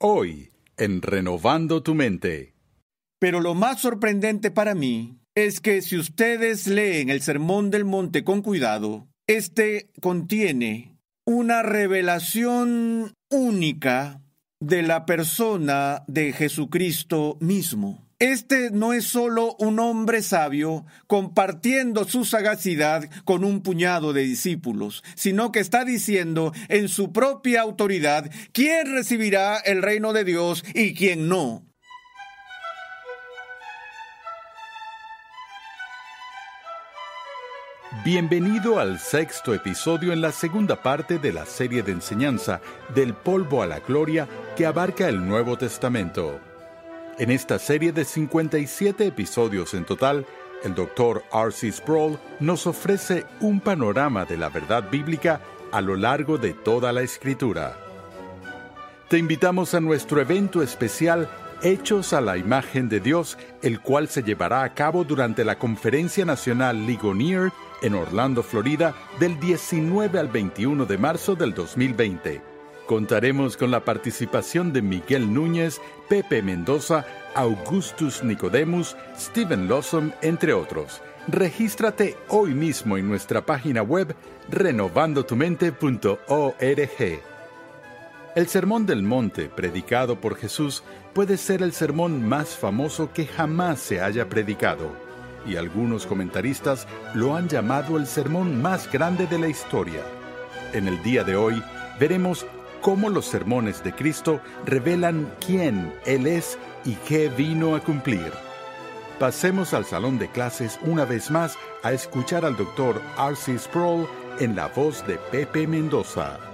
Hoy, en Renovando tu Mente. Pero lo más sorprendente para mí es que si ustedes leen el Sermón del Monte con cuidado, este contiene una revelación única de la persona de Jesucristo mismo. Este no es solo un hombre sabio compartiendo su sagacidad con un puñado de discípulos, sino que está diciendo en su propia autoridad quién recibirá el reino de Dios y quién no. Bienvenido al sexto episodio en la segunda parte de la serie de enseñanza Del polvo a la gloria que abarca el Nuevo Testamento. En esta serie de 57 episodios en total, el Dr. R.C. Sproul nos ofrece un panorama de la verdad bíblica a lo largo de toda la escritura. Te invitamos a nuestro evento especial Hechos a la Imagen de Dios, el cual se llevará a cabo durante la Conferencia Nacional Ligonier en Orlando, Florida, del 19 al 21 de marzo del 2020. Contaremos con la participación de Miguel Núñez, Pepe Mendoza, Augustus Nicodemus, Stephen Lawson, entre otros. Regístrate hoy mismo en nuestra página web renovandotumente.org. El Sermón del Monte, predicado por Jesús, puede ser el sermón más famoso que jamás se haya predicado, y algunos comentaristas lo han llamado el sermón más grande de la historia. En el día de hoy veremos cómo los sermones de Cristo revelan quién Él es y qué vino a cumplir. Pasemos al salón de clases una vez más a escuchar al doctor R.C. Sproul en la voz de Pepe Mendoza.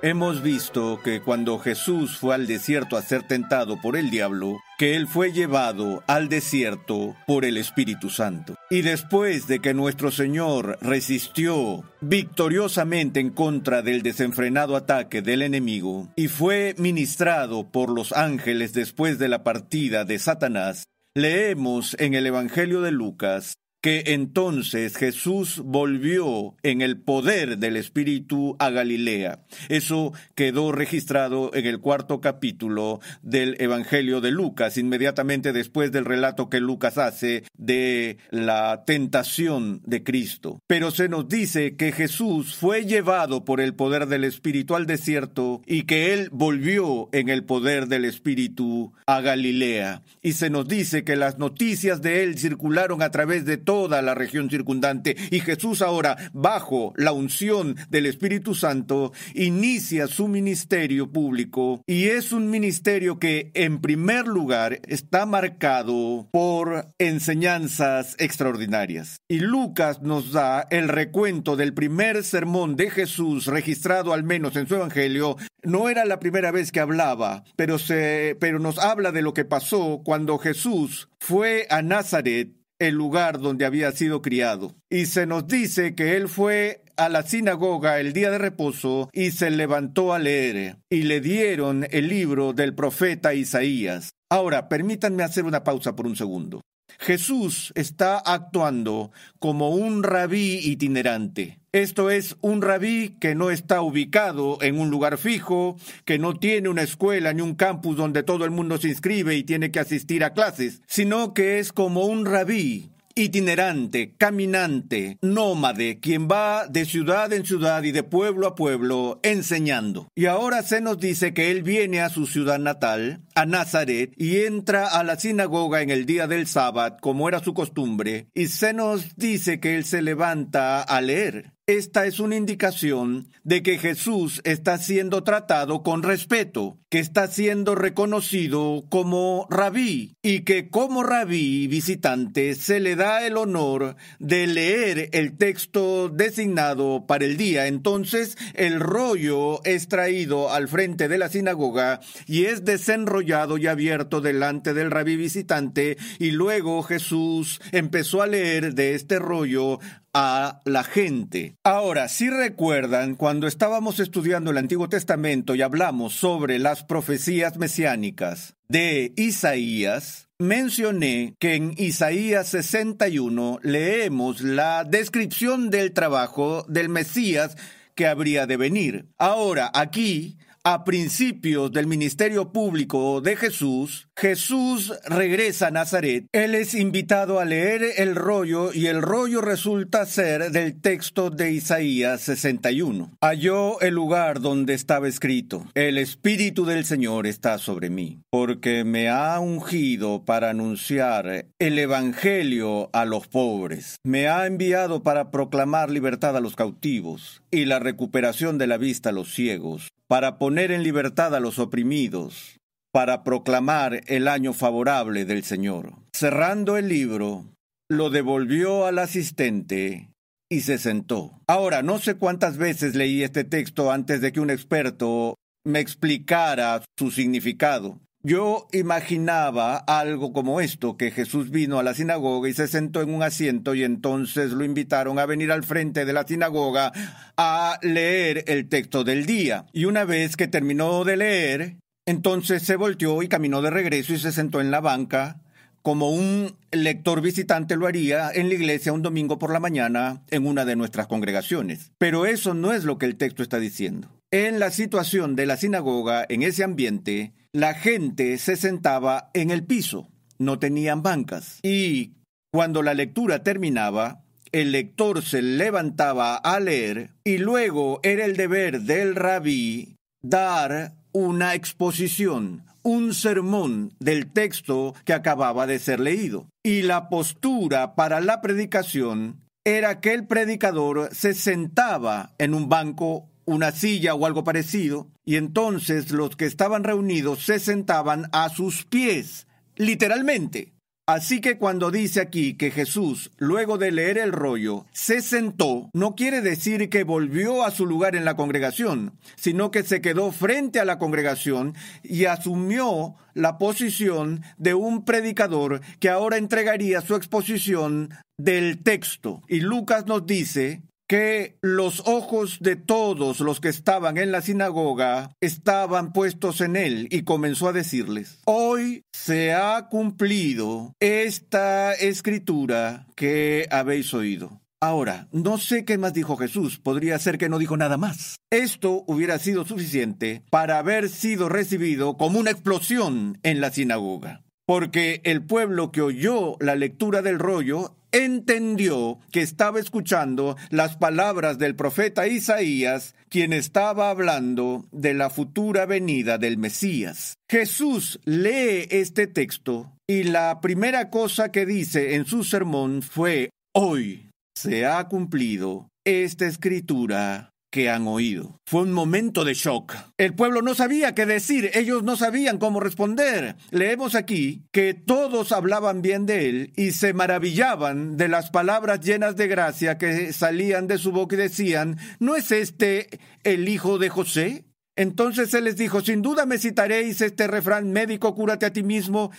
Hemos visto que cuando Jesús fue al desierto a ser tentado por el diablo, que él fue llevado al desierto por el Espíritu Santo. Y después de que nuestro Señor resistió victoriosamente en contra del desenfrenado ataque del enemigo y fue ministrado por los ángeles después de la partida de Satanás, leemos en el Evangelio de Lucas que entonces Jesús volvió en el poder del Espíritu a Galilea. Eso quedó registrado en el cuarto capítulo del Evangelio de Lucas, inmediatamente después del relato que Lucas hace de la tentación de Cristo. Pero se nos dice que Jesús fue llevado por el poder del Espíritu al desierto y que él volvió en el poder del Espíritu a Galilea. Y se nos dice que las noticias de él circularon a través de toda la región circundante y Jesús ahora, bajo la unción del Espíritu Santo, inicia su ministerio público y es un ministerio que en primer lugar está marcado por enseñanzas extraordinarias. Y Lucas nos da el recuento del primer sermón de Jesús registrado al menos en su evangelio. No era la primera vez que hablaba, pero se pero nos habla de lo que pasó cuando Jesús fue a Nazaret el lugar donde había sido criado. Y se nos dice que él fue a la sinagoga el día de reposo y se levantó a leer, y le dieron el libro del profeta Isaías. Ahora, permítanme hacer una pausa por un segundo. Jesús está actuando como un rabí itinerante. Esto es un rabí que no está ubicado en un lugar fijo, que no tiene una escuela ni un campus donde todo el mundo se inscribe y tiene que asistir a clases, sino que es como un rabí itinerante, caminante, nómade, quien va de ciudad en ciudad y de pueblo a pueblo enseñando. Y ahora se nos dice que él viene a su ciudad natal, a Nazaret, y entra a la sinagoga en el día del sábado, como era su costumbre, y se nos dice que él se levanta a leer. Esta es una indicación de que Jesús está siendo tratado con respeto, que está siendo reconocido como rabí y que como rabí visitante se le da el honor de leer el texto designado para el día. Entonces el rollo es traído al frente de la sinagoga y es desenrollado y abierto delante del rabí visitante y luego Jesús empezó a leer de este rollo a la gente. Ahora, si recuerdan, cuando estábamos estudiando el Antiguo Testamento y hablamos sobre las profecías mesiánicas de Isaías, mencioné que en Isaías 61 leemos la descripción del trabajo del Mesías que habría de venir. Ahora, aquí a principios del ministerio público de Jesús, Jesús regresa a Nazaret. Él es invitado a leer el rollo y el rollo resulta ser del texto de Isaías 61. Halló el lugar donde estaba escrito, el Espíritu del Señor está sobre mí, porque me ha ungido para anunciar el Evangelio a los pobres. Me ha enviado para proclamar libertad a los cautivos y la recuperación de la vista a los ciegos para poner en libertad a los oprimidos, para proclamar el año favorable del Señor. Cerrando el libro, lo devolvió al asistente y se sentó. Ahora, no sé cuántas veces leí este texto antes de que un experto me explicara su significado. Yo imaginaba algo como esto, que Jesús vino a la sinagoga y se sentó en un asiento y entonces lo invitaron a venir al frente de la sinagoga a leer el texto del día. Y una vez que terminó de leer, entonces se volteó y caminó de regreso y se sentó en la banca como un lector visitante lo haría en la iglesia un domingo por la mañana en una de nuestras congregaciones. Pero eso no es lo que el texto está diciendo. En la situación de la sinagoga, en ese ambiente, la gente se sentaba en el piso, no tenían bancas. Y cuando la lectura terminaba, el lector se levantaba a leer y luego era el deber del rabí dar una exposición, un sermón del texto que acababa de ser leído. Y la postura para la predicación era que el predicador se sentaba en un banco una silla o algo parecido, y entonces los que estaban reunidos se sentaban a sus pies, literalmente. Así que cuando dice aquí que Jesús, luego de leer el rollo, se sentó, no quiere decir que volvió a su lugar en la congregación, sino que se quedó frente a la congregación y asumió la posición de un predicador que ahora entregaría su exposición del texto. Y Lucas nos dice que los ojos de todos los que estaban en la sinagoga estaban puestos en él y comenzó a decirles, hoy se ha cumplido esta escritura que habéis oído. Ahora, no sé qué más dijo Jesús, podría ser que no dijo nada más. Esto hubiera sido suficiente para haber sido recibido como una explosión en la sinagoga, porque el pueblo que oyó la lectura del rollo entendió que estaba escuchando las palabras del profeta Isaías, quien estaba hablando de la futura venida del Mesías. Jesús lee este texto y la primera cosa que dice en su sermón fue, hoy se ha cumplido esta escritura que han oído. Fue un momento de shock. El pueblo no sabía qué decir, ellos no sabían cómo responder. Leemos aquí que todos hablaban bien de él y se maravillaban de las palabras llenas de gracia que salían de su boca y decían, ¿no es este el hijo de José? Entonces él les dijo, sin duda me citaréis este refrán, médico, cúrate a ti mismo,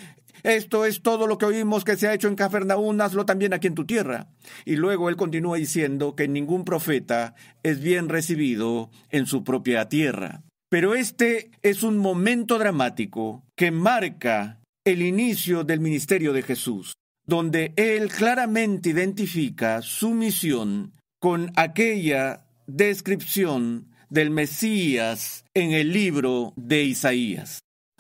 esto es todo lo que oímos que se ha hecho en Cafarnaún, hazlo también aquí en tu tierra. Y luego él continúa diciendo que ningún profeta es bien recibido en su propia tierra. Pero este es un momento dramático que marca el inicio del ministerio de Jesús, donde él claramente identifica su misión con aquella descripción del Mesías en el libro de Isaías.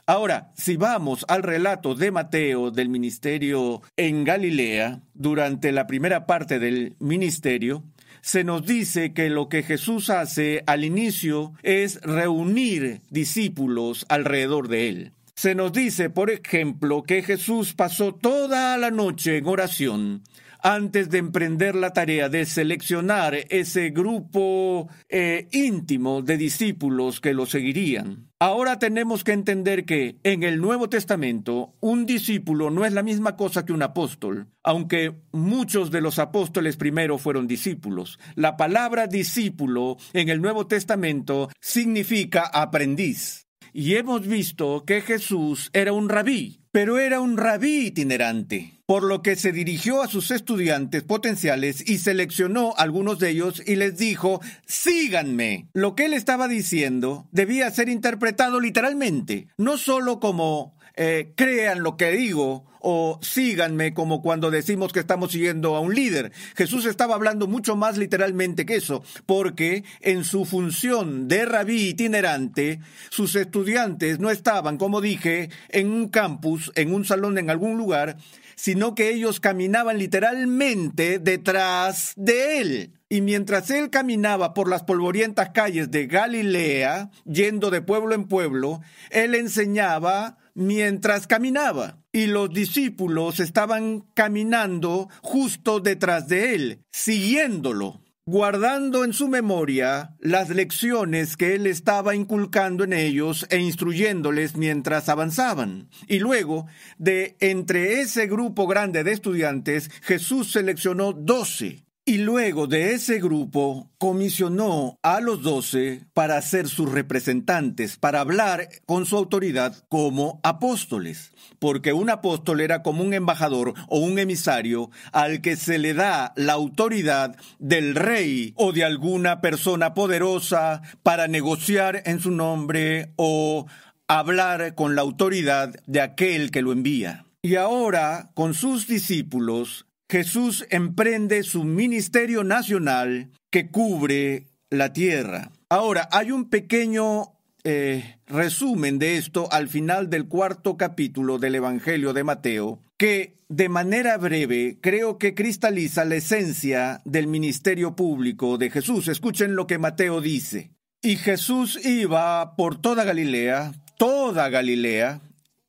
Ahora, si vamos al relato de Mateo del ministerio en Galilea, durante la primera parte del ministerio, se nos dice que lo que Jesús hace al inicio es reunir discípulos alrededor de él. Se nos dice, por ejemplo, que Jesús pasó toda la noche en oración antes de emprender la tarea de seleccionar ese grupo eh, íntimo de discípulos que lo seguirían. Ahora tenemos que entender que en el Nuevo Testamento un discípulo no es la misma cosa que un apóstol, aunque muchos de los apóstoles primero fueron discípulos. La palabra discípulo en el Nuevo Testamento significa aprendiz. Y hemos visto que Jesús era un rabí, pero era un rabí itinerante, por lo que se dirigió a sus estudiantes potenciales y seleccionó algunos de ellos y les dijo, síganme. Lo que él estaba diciendo debía ser interpretado literalmente, no solo como eh, crean lo que digo o síganme como cuando decimos que estamos siguiendo a un líder. Jesús estaba hablando mucho más literalmente que eso, porque en su función de rabí itinerante, sus estudiantes no estaban, como dije, en un campus, en un salón, en algún lugar, sino que ellos caminaban literalmente detrás de él. Y mientras él caminaba por las polvorientas calles de Galilea, yendo de pueblo en pueblo, él enseñaba mientras caminaba. Y los discípulos estaban caminando justo detrás de él, siguiéndolo, guardando en su memoria las lecciones que él estaba inculcando en ellos e instruyéndoles mientras avanzaban. Y luego, de entre ese grupo grande de estudiantes, Jesús seleccionó doce y luego de ese grupo comisionó a los doce para ser sus representantes, para hablar con su autoridad como apóstoles, porque un apóstol era como un embajador o un emisario al que se le da la autoridad del rey o de alguna persona poderosa para negociar en su nombre o hablar con la autoridad de aquel que lo envía. Y ahora, con sus discípulos, Jesús emprende su ministerio nacional que cubre la tierra. Ahora, hay un pequeño eh, resumen de esto al final del cuarto capítulo del Evangelio de Mateo, que de manera breve creo que cristaliza la esencia del ministerio público de Jesús. Escuchen lo que Mateo dice. Y Jesús iba por toda Galilea, toda Galilea,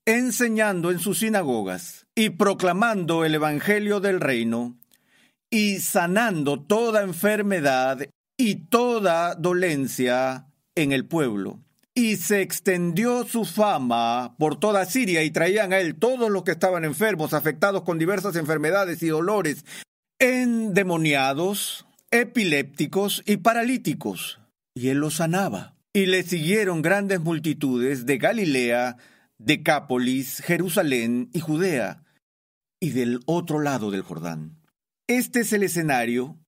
enseñando en sus sinagogas y proclamando el Evangelio del reino y sanando toda enfermedad y toda dolencia en el pueblo. Y se extendió su fama por toda Siria y traían a él todos los que estaban enfermos, afectados con diversas enfermedades y dolores, endemoniados, epilépticos y paralíticos. Y él los sanaba. Y le siguieron grandes multitudes de Galilea, Decápolis, Jerusalén y Judea, y del otro lado del Jordán. Este es el escenario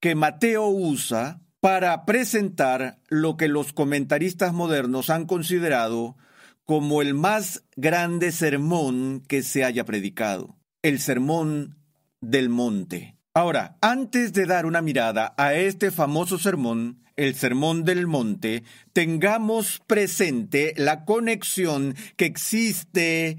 que Mateo usa para presentar lo que los comentaristas modernos han considerado como el más grande sermón que se haya predicado, el sermón del monte. Ahora, antes de dar una mirada a este famoso sermón, el Sermón del Monte, tengamos presente la conexión que existe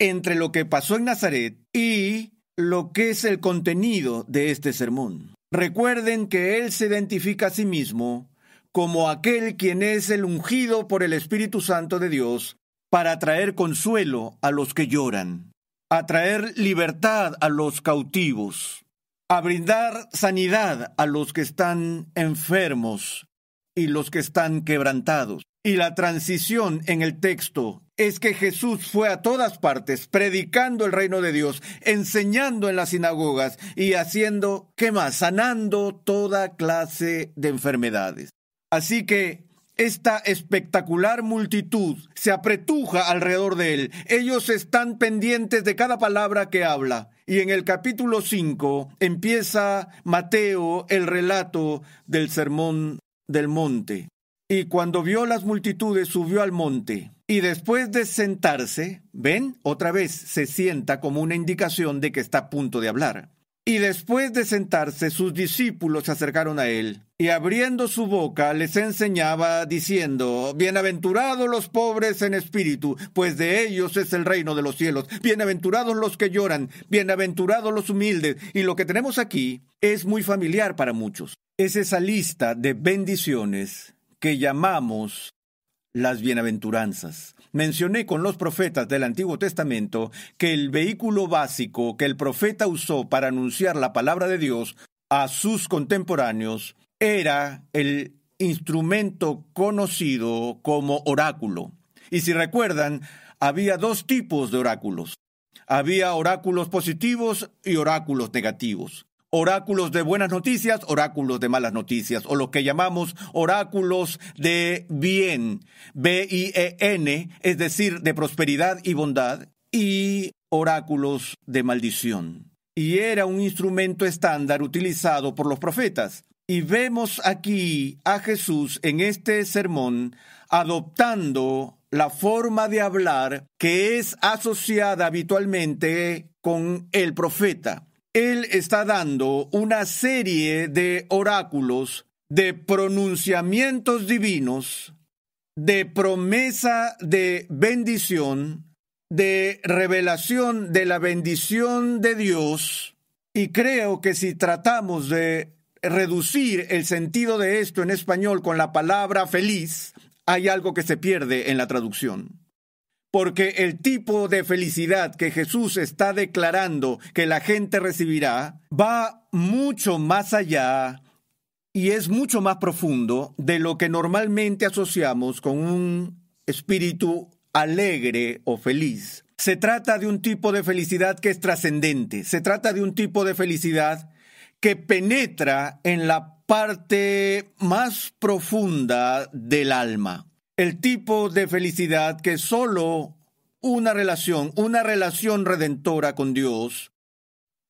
entre lo que pasó en Nazaret y lo que es el contenido de este sermón. Recuerden que Él se identifica a sí mismo como aquel quien es el ungido por el Espíritu Santo de Dios para traer consuelo a los que lloran, a traer libertad a los cautivos, a brindar sanidad a los que están enfermos y los que están quebrantados. Y la transición en el texto es que Jesús fue a todas partes predicando el reino de Dios, enseñando en las sinagogas y haciendo, ¿qué más? Sanando toda clase de enfermedades. Así que esta espectacular multitud se apretuja alrededor de él. Ellos están pendientes de cada palabra que habla. Y en el capítulo 5 empieza Mateo el relato del sermón del monte. Y cuando vio las multitudes subió al monte. Y después de sentarse, ven, otra vez se sienta como una indicación de que está a punto de hablar. Y después de sentarse, sus discípulos se acercaron a él, y abriendo su boca les enseñaba, diciendo, Bienaventurados los pobres en espíritu, pues de ellos es el reino de los cielos. Bienaventurados los que lloran, bienaventurados los humildes. Y lo que tenemos aquí es muy familiar para muchos. Es esa lista de bendiciones que llamamos las bienaventuranzas. Mencioné con los profetas del Antiguo Testamento que el vehículo básico que el profeta usó para anunciar la palabra de Dios a sus contemporáneos era el instrumento conocido como oráculo. Y si recuerdan, había dos tipos de oráculos. Había oráculos positivos y oráculos negativos oráculos de buenas noticias, oráculos de malas noticias, o lo que llamamos oráculos de bien, B-I-E-N, es decir, de prosperidad y bondad, y oráculos de maldición. Y era un instrumento estándar utilizado por los profetas. Y vemos aquí a Jesús en este sermón adoptando la forma de hablar que es asociada habitualmente con el profeta él está dando una serie de oráculos, de pronunciamientos divinos, de promesa de bendición, de revelación de la bendición de Dios. Y creo que si tratamos de reducir el sentido de esto en español con la palabra feliz, hay algo que se pierde en la traducción porque el tipo de felicidad que Jesús está declarando que la gente recibirá va mucho más allá y es mucho más profundo de lo que normalmente asociamos con un espíritu alegre o feliz. Se trata de un tipo de felicidad que es trascendente, se trata de un tipo de felicidad que penetra en la parte más profunda del alma el tipo de felicidad que solo una relación, una relación redentora con Dios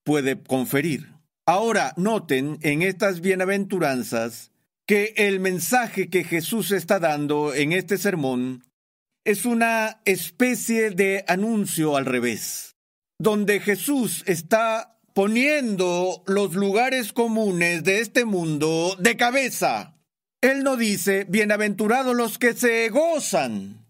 puede conferir. Ahora, noten en estas bienaventuranzas que el mensaje que Jesús está dando en este sermón es una especie de anuncio al revés, donde Jesús está poniendo los lugares comunes de este mundo de cabeza él no dice, bienaventurados los que se gozan.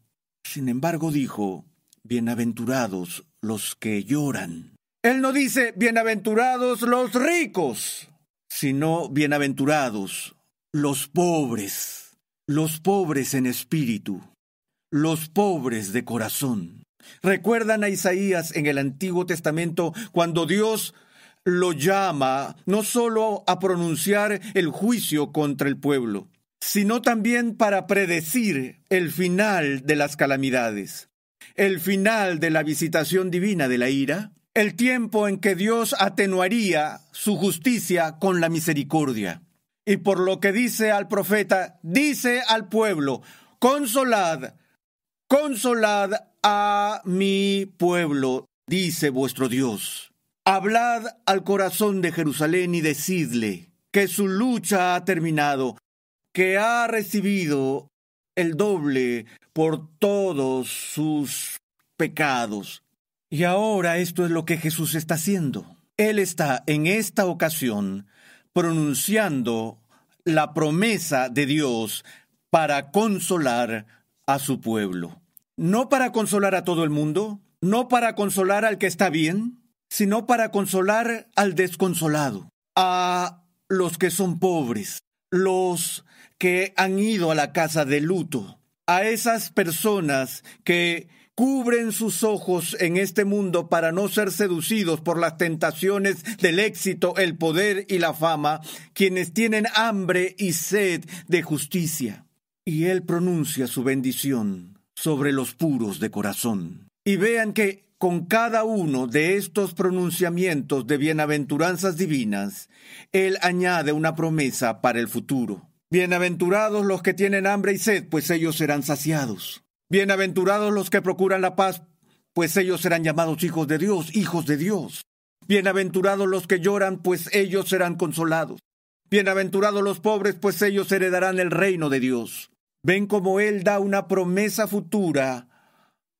Sin embargo, dijo, bienaventurados los que lloran. Él no dice, bienaventurados los ricos, sino bienaventurados los pobres, los pobres en espíritu, los pobres de corazón. ¿Recuerdan a Isaías en el Antiguo Testamento cuando Dios lo llama no solo a pronunciar el juicio contra el pueblo, sino también para predecir el final de las calamidades, el final de la visitación divina de la ira, el tiempo en que Dios atenuaría su justicia con la misericordia. Y por lo que dice al profeta, dice al pueblo, consolad, consolad a mi pueblo, dice vuestro Dios. Hablad al corazón de Jerusalén y decidle que su lucha ha terminado, que ha recibido el doble por todos sus pecados. Y ahora esto es lo que Jesús está haciendo. Él está en esta ocasión pronunciando la promesa de Dios para consolar a su pueblo. No para consolar a todo el mundo, no para consolar al que está bien, sino para consolar al desconsolado, a los que son pobres, los que han ido a la casa de luto, a esas personas que cubren sus ojos en este mundo para no ser seducidos por las tentaciones del éxito, el poder y la fama, quienes tienen hambre y sed de justicia. Y Él pronuncia su bendición sobre los puros de corazón. Y vean que con cada uno de estos pronunciamientos de bienaventuranzas divinas, Él añade una promesa para el futuro. Bienaventurados los que tienen hambre y sed, pues ellos serán saciados. Bienaventurados los que procuran la paz, pues ellos serán llamados hijos de Dios, hijos de Dios. Bienaventurados los que lloran, pues ellos serán consolados. Bienaventurados los pobres, pues ellos heredarán el reino de Dios. Ven como Él da una promesa futura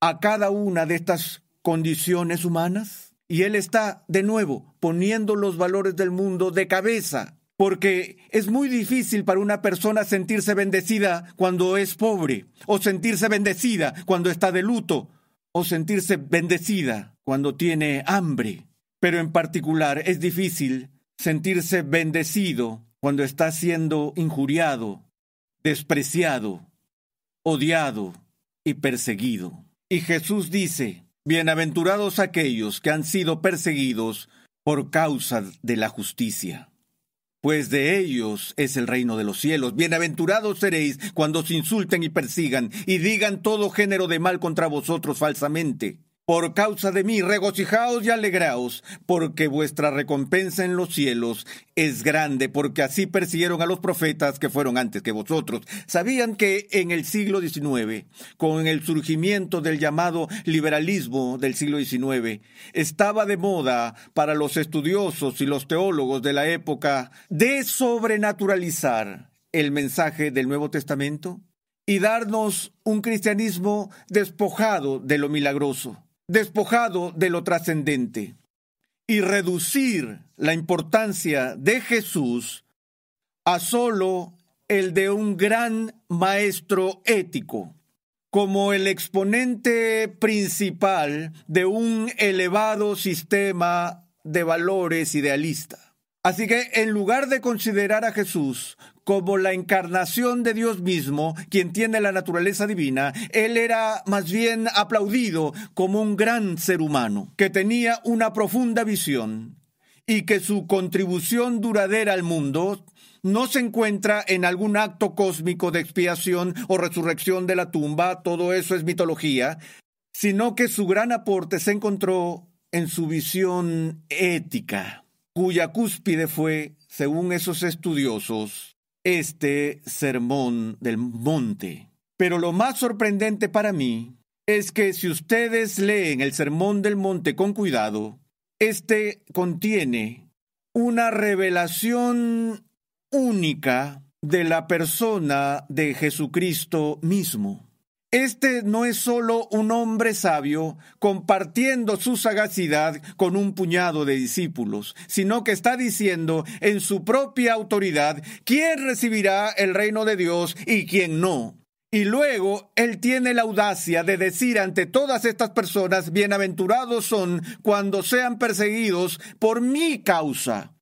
a cada una de estas condiciones humanas? Y él está, de nuevo, poniendo los valores del mundo de cabeza, porque es muy difícil para una persona sentirse bendecida cuando es pobre, o sentirse bendecida cuando está de luto, o sentirse bendecida cuando tiene hambre. Pero en particular es difícil sentirse bendecido cuando está siendo injuriado, despreciado, odiado y perseguido. Y Jesús dice, Bienaventurados aquellos que han sido perseguidos por causa de la justicia, pues de ellos es el reino de los cielos. Bienaventurados seréis cuando os insulten y persigan y digan todo género de mal contra vosotros falsamente por causa de mí, regocijaos y alegraos, porque vuestra recompensa en los cielos es grande, porque así persiguieron a los profetas que fueron antes que vosotros. Sabían que en el siglo XIX, con el surgimiento del llamado liberalismo del siglo XIX, estaba de moda para los estudiosos y los teólogos de la época de sobrenaturalizar el mensaje del Nuevo Testamento y darnos un cristianismo despojado de lo milagroso despojado de lo trascendente y reducir la importancia de Jesús a solo el de un gran maestro ético, como el exponente principal de un elevado sistema de valores idealista. Así que en lugar de considerar a Jesús como la encarnación de Dios mismo, quien tiene la naturaleza divina, él era más bien aplaudido como un gran ser humano, que tenía una profunda visión y que su contribución duradera al mundo no se encuentra en algún acto cósmico de expiación o resurrección de la tumba, todo eso es mitología, sino que su gran aporte se encontró en su visión ética, cuya cúspide fue, según esos estudiosos, este sermón del monte. Pero lo más sorprendente para mí es que si ustedes leen el sermón del monte con cuidado, este contiene una revelación única de la persona de Jesucristo mismo. Este no es solo un hombre sabio compartiendo su sagacidad con un puñado de discípulos, sino que está diciendo en su propia autoridad quién recibirá el reino de Dios y quién no. Y luego él tiene la audacia de decir ante todas estas personas, bienaventurados son cuando sean perseguidos por mi causa,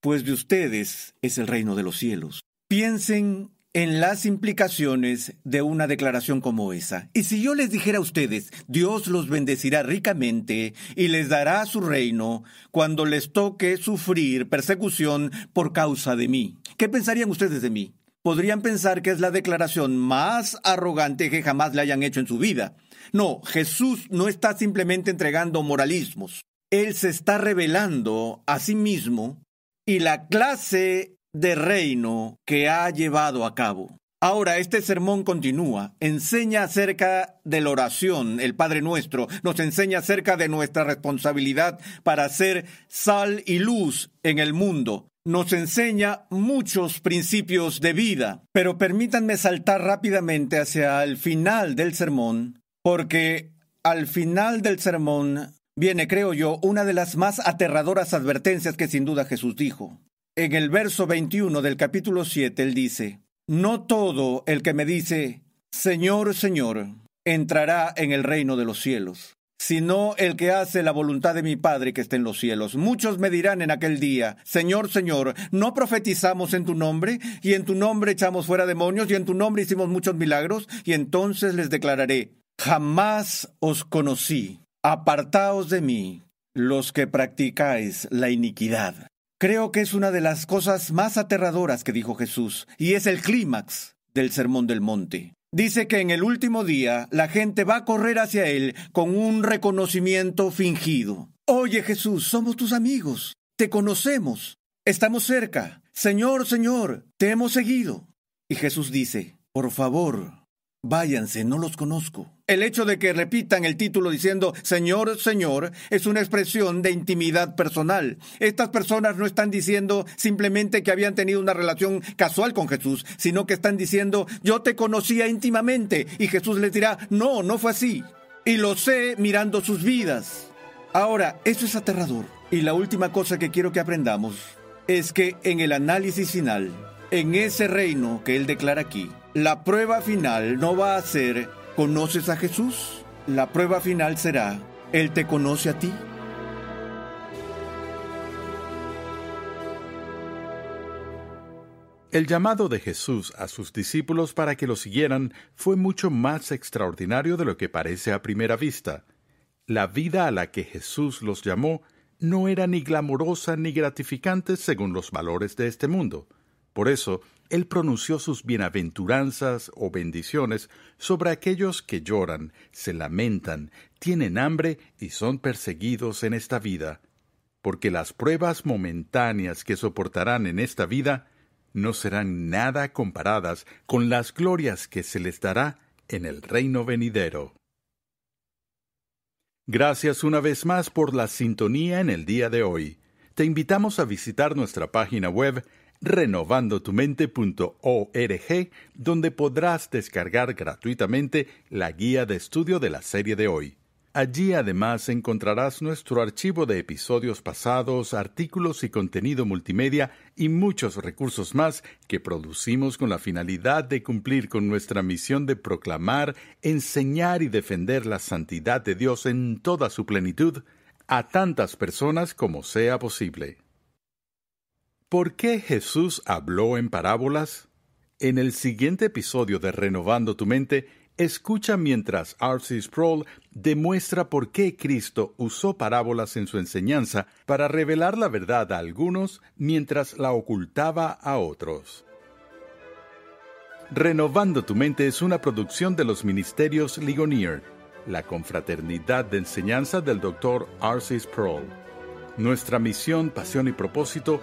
pues de ustedes es el reino de los cielos. Piensen en las implicaciones de una declaración como esa. Y si yo les dijera a ustedes, Dios los bendecirá ricamente y les dará su reino cuando les toque sufrir persecución por causa de mí, ¿qué pensarían ustedes de mí? Podrían pensar que es la declaración más arrogante que jamás le hayan hecho en su vida. No, Jesús no está simplemente entregando moralismos. Él se está revelando a sí mismo y la clase de reino que ha llevado a cabo. Ahora, este sermón continúa, enseña acerca de la oración, el Padre Nuestro, nos enseña acerca de nuestra responsabilidad para ser sal y luz en el mundo, nos enseña muchos principios de vida, pero permítanme saltar rápidamente hacia el final del sermón, porque al final del sermón viene, creo yo, una de las más aterradoras advertencias que sin duda Jesús dijo. En el verso 21 del capítulo 7, él dice, No todo el que me dice, Señor, Señor, entrará en el reino de los cielos, sino el que hace la voluntad de mi Padre que está en los cielos. Muchos me dirán en aquel día, Señor, Señor, ¿no profetizamos en tu nombre? Y en tu nombre echamos fuera demonios, y en tu nombre hicimos muchos milagros, y entonces les declararé, jamás os conocí, apartaos de mí, los que practicáis la iniquidad. Creo que es una de las cosas más aterradoras que dijo Jesús, y es el clímax del Sermón del Monte. Dice que en el último día la gente va a correr hacia Él con un reconocimiento fingido. Oye Jesús, somos tus amigos, te conocemos, estamos cerca. Señor, Señor, te hemos seguido. Y Jesús dice, por favor, váyanse, no los conozco. El hecho de que repitan el título diciendo Señor, Señor es una expresión de intimidad personal. Estas personas no están diciendo simplemente que habían tenido una relación casual con Jesús, sino que están diciendo yo te conocía íntimamente y Jesús les dirá no, no fue así. Y lo sé mirando sus vidas. Ahora, eso es aterrador. Y la última cosa que quiero que aprendamos es que en el análisis final, en ese reino que él declara aquí, la prueba final no va a ser ¿conoces a Jesús? La prueba final será ¿Él te conoce a ti? El llamado de Jesús a sus discípulos para que lo siguieran fue mucho más extraordinario de lo que parece a primera vista. La vida a la que Jesús los llamó no era ni glamorosa ni gratificante según los valores de este mundo. Por eso, Él pronunció sus bienaventuranzas o bendiciones sobre aquellos que lloran, se lamentan, tienen hambre y son perseguidos en esta vida, porque las pruebas momentáneas que soportarán en esta vida no serán nada comparadas con las glorias que se les dará en el reino venidero. Gracias una vez más por la sintonía en el día de hoy. Te invitamos a visitar nuestra página web renovandotumente.org, donde podrás descargar gratuitamente la guía de estudio de la serie de hoy. Allí además encontrarás nuestro archivo de episodios pasados, artículos y contenido multimedia y muchos recursos más que producimos con la finalidad de cumplir con nuestra misión de proclamar, enseñar y defender la santidad de Dios en toda su plenitud a tantas personas como sea posible. ¿Por qué Jesús habló en parábolas? En el siguiente episodio de Renovando tu Mente, Escucha mientras R.C. Sproul demuestra por qué Cristo usó parábolas en su enseñanza para revelar la verdad a algunos mientras la ocultaba a otros. Renovando tu mente es una producción de los ministerios Ligonier, la confraternidad de enseñanza del Dr. R.C. Sproul. Nuestra misión, pasión y propósito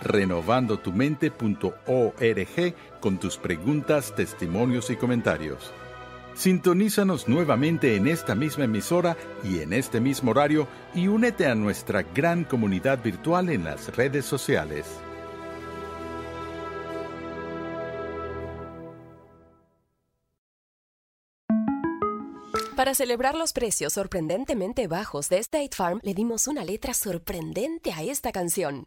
renovandotumente.org con tus preguntas, testimonios y comentarios. Sintonízanos nuevamente en esta misma emisora y en este mismo horario y únete a nuestra gran comunidad virtual en las redes sociales. Para celebrar los precios sorprendentemente bajos de State Farm, le dimos una letra sorprendente a esta canción.